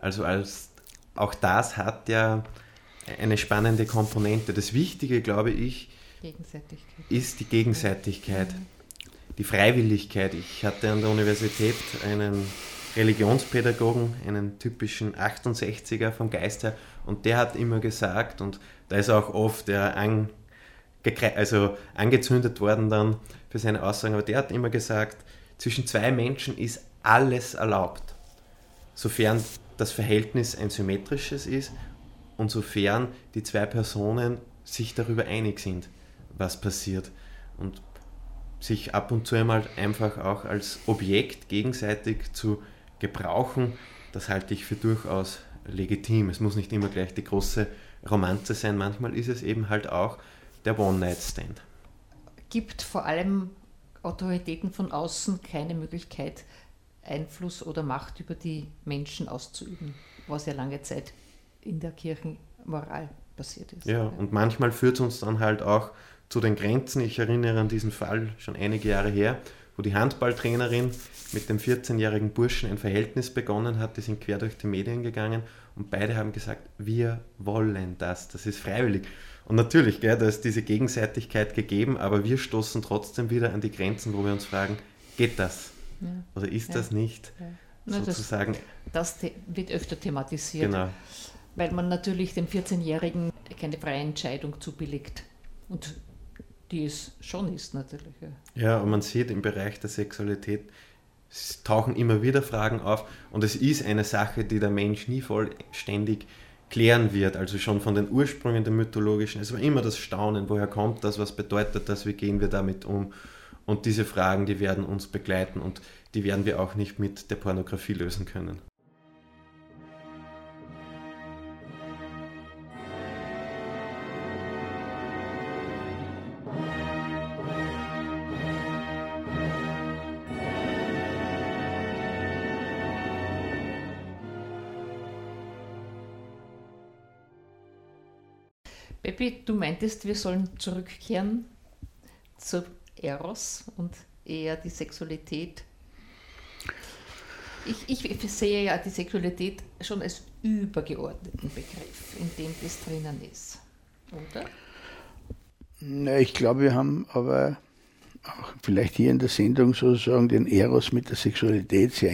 Also als, auch das hat ja eine spannende Komponente. Das Wichtige, glaube ich, ist die Gegenseitigkeit, die Freiwilligkeit. Ich hatte an der Universität einen Religionspädagogen, einen typischen 68er vom Geist her, und der hat immer gesagt, und da ist auch oft der an, also angezündet worden dann für seine Aussagen, aber der hat immer gesagt, zwischen zwei Menschen ist alles erlaubt, sofern das Verhältnis ein symmetrisches ist und sofern die zwei Personen sich darüber einig sind, was passiert. Und sich ab und zu einmal einfach auch als Objekt gegenseitig zu gebrauchen, das halte ich für durchaus legitim. Es muss nicht immer gleich die große Romanze sein, manchmal ist es eben halt auch der One-Night-Stand. Gibt vor allem Autoritäten von außen keine Möglichkeit, Einfluss oder Macht über die Menschen auszuüben, was ja lange Zeit in der Kirchenmoral passiert ist. Ja, und manchmal führt es uns dann halt auch zu den Grenzen. Ich erinnere an diesen Fall schon einige Jahre her, wo die Handballtrainerin mit dem 14-jährigen Burschen ein Verhältnis begonnen hat. Die sind quer durch die Medien gegangen und beide haben gesagt, wir wollen das, das ist freiwillig. Und natürlich, gell, da ist diese Gegenseitigkeit gegeben, aber wir stoßen trotzdem wieder an die Grenzen, wo wir uns fragen, geht das? Ja. Oder ist ja. das nicht? Ja. Sozusagen. Das, das, wird öfter thematisiert. Genau. Weil man natürlich dem 14-Jährigen keine freie Entscheidung zubilligt. Und die es schon ist natürlich. Ja. und man sieht im Bereich der Sexualität, es tauchen immer wieder Fragen auf und es ist eine Sache, die der Mensch nie vollständig klären wird, also schon von den Ursprüngen der mythologischen. Es war immer das Staunen, woher kommt das, was bedeutet das, wie gehen wir damit um. Und diese Fragen, die werden uns begleiten und die werden wir auch nicht mit der Pornografie lösen können. Du meintest, wir sollen zurückkehren zu Eros und eher die Sexualität. Ich, ich sehe ja die Sexualität schon als übergeordneten Begriff, in dem das drinnen ist, oder? Na, ich glaube, wir haben aber auch vielleicht hier in der Sendung sozusagen den Eros mit der Sexualität sehr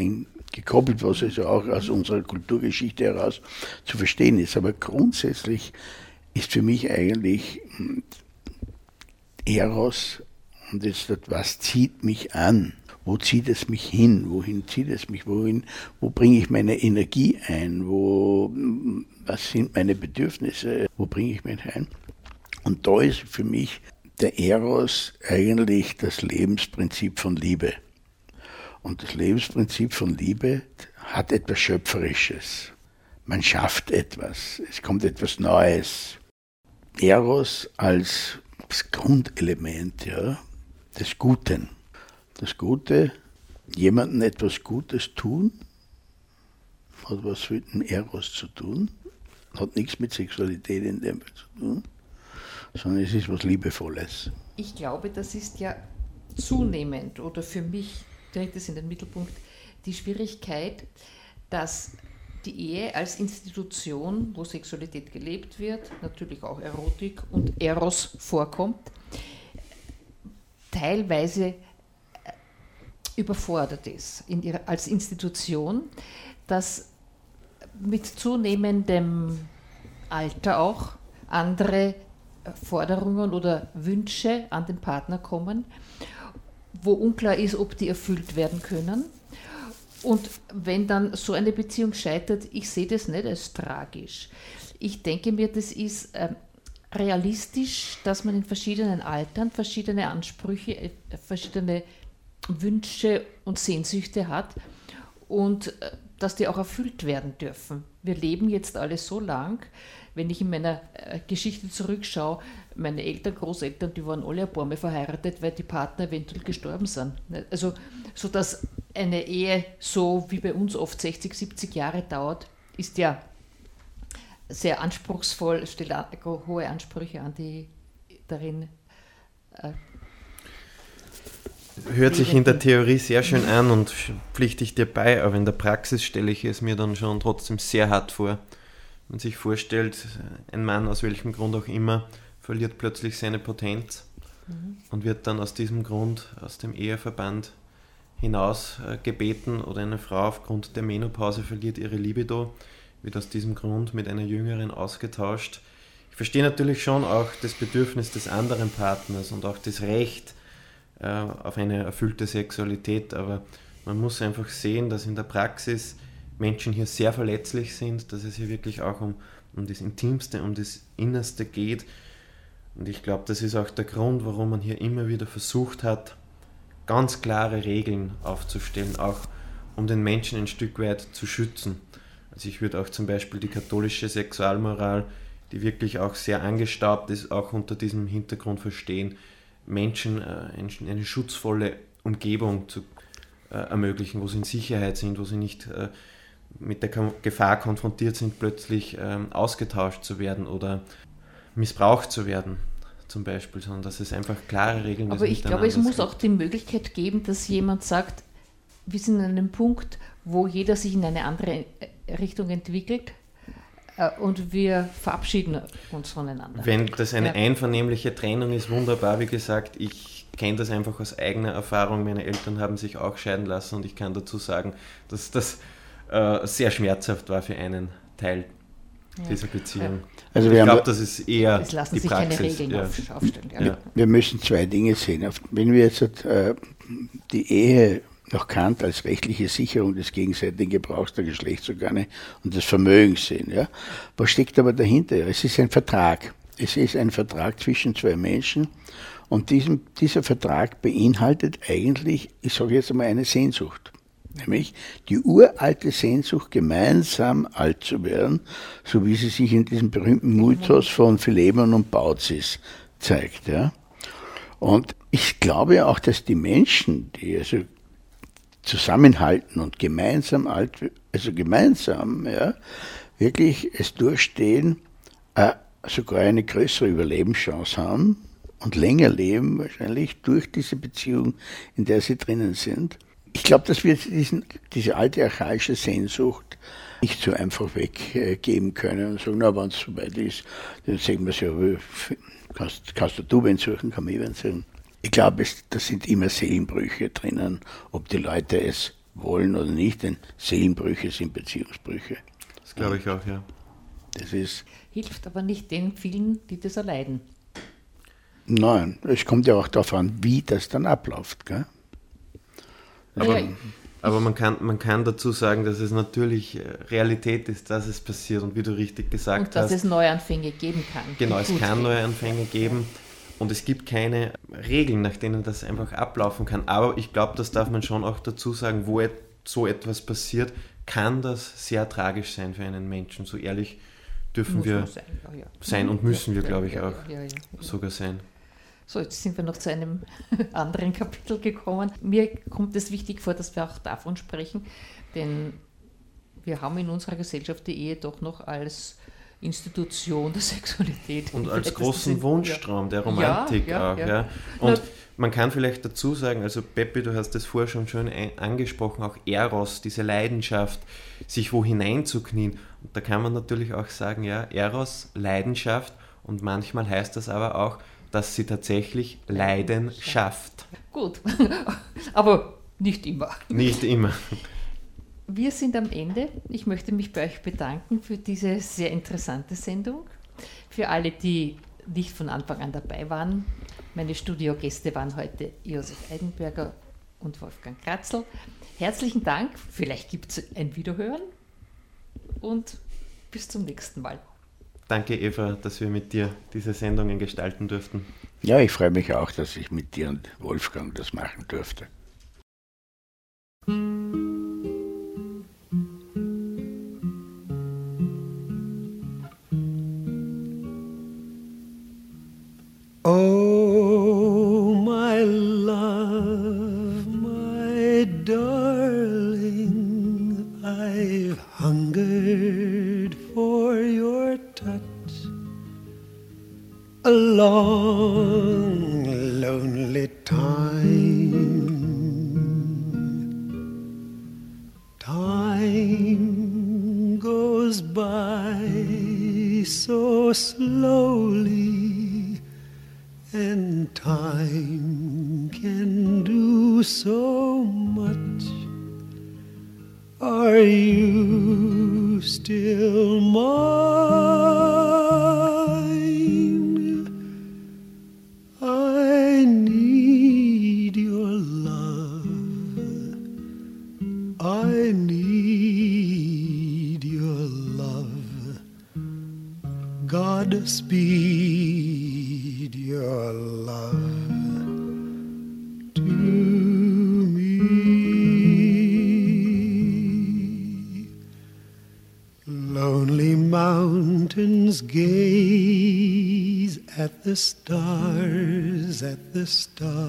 gekoppelt, was also auch aus unserer Kulturgeschichte heraus zu verstehen ist. Aber grundsätzlich ist für mich eigentlich hm, Eros und jetzt, was zieht mich an? Wo zieht es mich hin? Wohin zieht es mich? Wohin, wo bringe ich meine Energie ein? Wo, hm, was sind meine Bedürfnisse? Wo bringe ich mich ein? Und da ist für mich der Eros eigentlich das Lebensprinzip von Liebe. Und das Lebensprinzip von Liebe hat etwas Schöpferisches. Man schafft etwas. Es kommt etwas Neues. Eros als Grundelement, ja, des Guten. Das Gute, jemandem etwas Gutes tun, hat was mit dem Eros zu tun, hat nichts mit Sexualität in dem zu tun, sondern es ist was Liebevolles. Ich glaube, das ist ja zunehmend oder für mich tritt es in den Mittelpunkt die Schwierigkeit, dass die Ehe als Institution, wo Sexualität gelebt wird, natürlich auch Erotik und Eros vorkommt, teilweise äh, überfordert ist in ihrer, als Institution, dass mit zunehmendem Alter auch andere Forderungen oder Wünsche an den Partner kommen, wo unklar ist, ob die erfüllt werden können. Und wenn dann so eine Beziehung scheitert, ich sehe das nicht als tragisch. Ich denke mir, das ist äh, realistisch, dass man in verschiedenen Altern verschiedene Ansprüche, äh, verschiedene Wünsche und Sehnsüchte hat und äh, dass die auch erfüllt werden dürfen. Wir leben jetzt alle so lang, wenn ich in meiner äh, Geschichte zurückschaue, meine Eltern, Großeltern, die waren alle ein paar Mal verheiratet, weil die Partner eventuell gestorben sind. Also, so dass eine Ehe so wie bei uns oft 60, 70 Jahre dauert, ist ja sehr anspruchsvoll, stellt hohe Ansprüche an die darin. Äh, Hört sich in der Theorie sehr schön an und pflichte ich dir bei, aber in der Praxis stelle ich es mir dann schon trotzdem sehr hart vor man sich vorstellt, ein Mann aus welchem Grund auch immer verliert plötzlich seine Potenz mhm. und wird dann aus diesem Grund aus dem Eheverband hinaus äh, gebeten oder eine Frau aufgrund der Menopause verliert ihre Libido, wird aus diesem Grund mit einer jüngeren ausgetauscht. Ich verstehe natürlich schon auch das Bedürfnis des anderen Partners und auch das Recht äh, auf eine erfüllte Sexualität, aber man muss einfach sehen, dass in der Praxis Menschen hier sehr verletzlich sind, dass es hier wirklich auch um, um das Intimste, um das Innerste geht. Und ich glaube, das ist auch der Grund, warum man hier immer wieder versucht hat, ganz klare Regeln aufzustellen, auch um den Menschen ein Stück weit zu schützen. Also ich würde auch zum Beispiel die katholische Sexualmoral, die wirklich auch sehr angestaubt ist, auch unter diesem Hintergrund verstehen, Menschen äh, eine schutzvolle Umgebung zu äh, ermöglichen, wo sie in Sicherheit sind, wo sie nicht äh, mit der Gefahr konfrontiert sind, plötzlich ähm, ausgetauscht zu werden oder missbraucht zu werden, zum Beispiel, sondern dass es einfach klare Regeln Aber ich glaube, es muss gibt. auch die Möglichkeit geben, dass jemand sagt, wir sind an einem Punkt, wo jeder sich in eine andere äh, Richtung entwickelt äh, und wir verabschieden uns voneinander. Wenn das eine ja. einvernehmliche Trennung ist, wunderbar, wie gesagt, ich kenne das einfach aus eigener Erfahrung. Meine Eltern haben sich auch scheiden lassen und ich kann dazu sagen, dass das äh, sehr schmerzhaft war für einen Teil ja. dieser Beziehung. Also ich glaube, das ist eher es lassen die sich Praxis. keine Regeln ja. aufstellen. Ja. Ja. Wir müssen zwei Dinge sehen. Wenn wir jetzt äh, die Ehe noch Kant als rechtliche Sicherung des gegenseitigen Gebrauchs der Geschlechtsorgane und des Vermögens sehen. Ja? Was steckt aber dahinter? Es ist ein Vertrag. Es ist ein Vertrag zwischen zwei Menschen und diesem, dieser Vertrag beinhaltet eigentlich, ich sage jetzt einmal, eine Sehnsucht nämlich die uralte Sehnsucht, gemeinsam alt zu werden, so wie sie sich in diesem berühmten Mythos von Philemon und Baucis zeigt. Ja. Und ich glaube auch, dass die Menschen, die also zusammenhalten und gemeinsam alt, also gemeinsam, ja, wirklich es durchstehen, äh, sogar eine größere Überlebenschance haben und länger leben wahrscheinlich durch diese Beziehung, in der sie drinnen sind ich glaube, dass wir diesen, diese alte archaische Sehnsucht nicht so einfach weggeben können und sagen, na, wenn es soweit ist, dann sagen wir so, kannst, kannst du wen suchen, kann ich wen suchen. Ich glaube, da sind immer Seelenbrüche drinnen, ob die Leute es wollen oder nicht, denn Seelenbrüche sind Beziehungsbrüche. Das glaube ich auch, ja. Das ist Hilft aber nicht den vielen, die das erleiden. Nein, es kommt ja auch darauf an, wie das dann abläuft. Gell? Aber, ja. aber man, kann, man kann dazu sagen, dass es natürlich äh, Realität ist, dass es passiert und wie du richtig gesagt und dass hast. dass es Neuanfänge geben kann. Genau, es kann Neuanfänge geben und es gibt keine Regeln, nach denen das einfach ablaufen kann. Aber ich glaube, das darf man schon auch dazu sagen, wo so etwas passiert, kann das sehr tragisch sein für einen Menschen. So ehrlich dürfen Muss wir sein, ja, ja. sein, und müssen wir, glaube ich, auch sogar sein. So, jetzt sind wir noch zu einem anderen Kapitel gekommen. Mir kommt es wichtig vor, dass wir auch davon sprechen, denn wir haben in unserer Gesellschaft die Ehe doch noch als Institution der Sexualität. Und als großen Wunschtraum der Romantik ja, ja, auch. Ja. Und man kann vielleicht dazu sagen, also Peppi, du hast das vorher schon schön angesprochen, auch Eros, diese Leidenschaft, sich wo hineinzuknien. Und da kann man natürlich auch sagen, ja, Eros, Leidenschaft und manchmal heißt das aber auch, dass sie tatsächlich Leiden schafft. Gut, aber nicht immer. Nicht immer. Wir sind am Ende. Ich möchte mich bei euch bedanken für diese sehr interessante Sendung. Für alle, die nicht von Anfang an dabei waren. Meine Studiogäste waren heute Josef Eidenberger und Wolfgang Kratzl. Herzlichen Dank. Vielleicht gibt es ein Wiederhören und bis zum nächsten Mal. Danke, Eva, dass wir mit dir diese Sendungen gestalten durften. Ja, ich freue mich auch, dass ich mit dir und Wolfgang das machen durfte.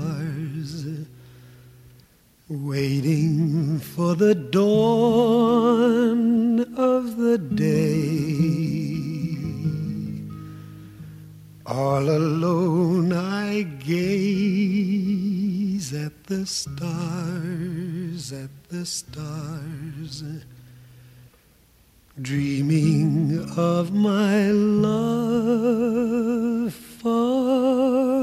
Stars, waiting for the dawn of the day. All alone I gaze at the stars, at the stars, dreaming of my love far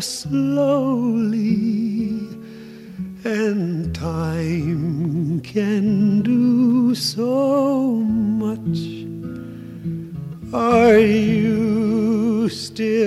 slowly, and time can do so much. Are you still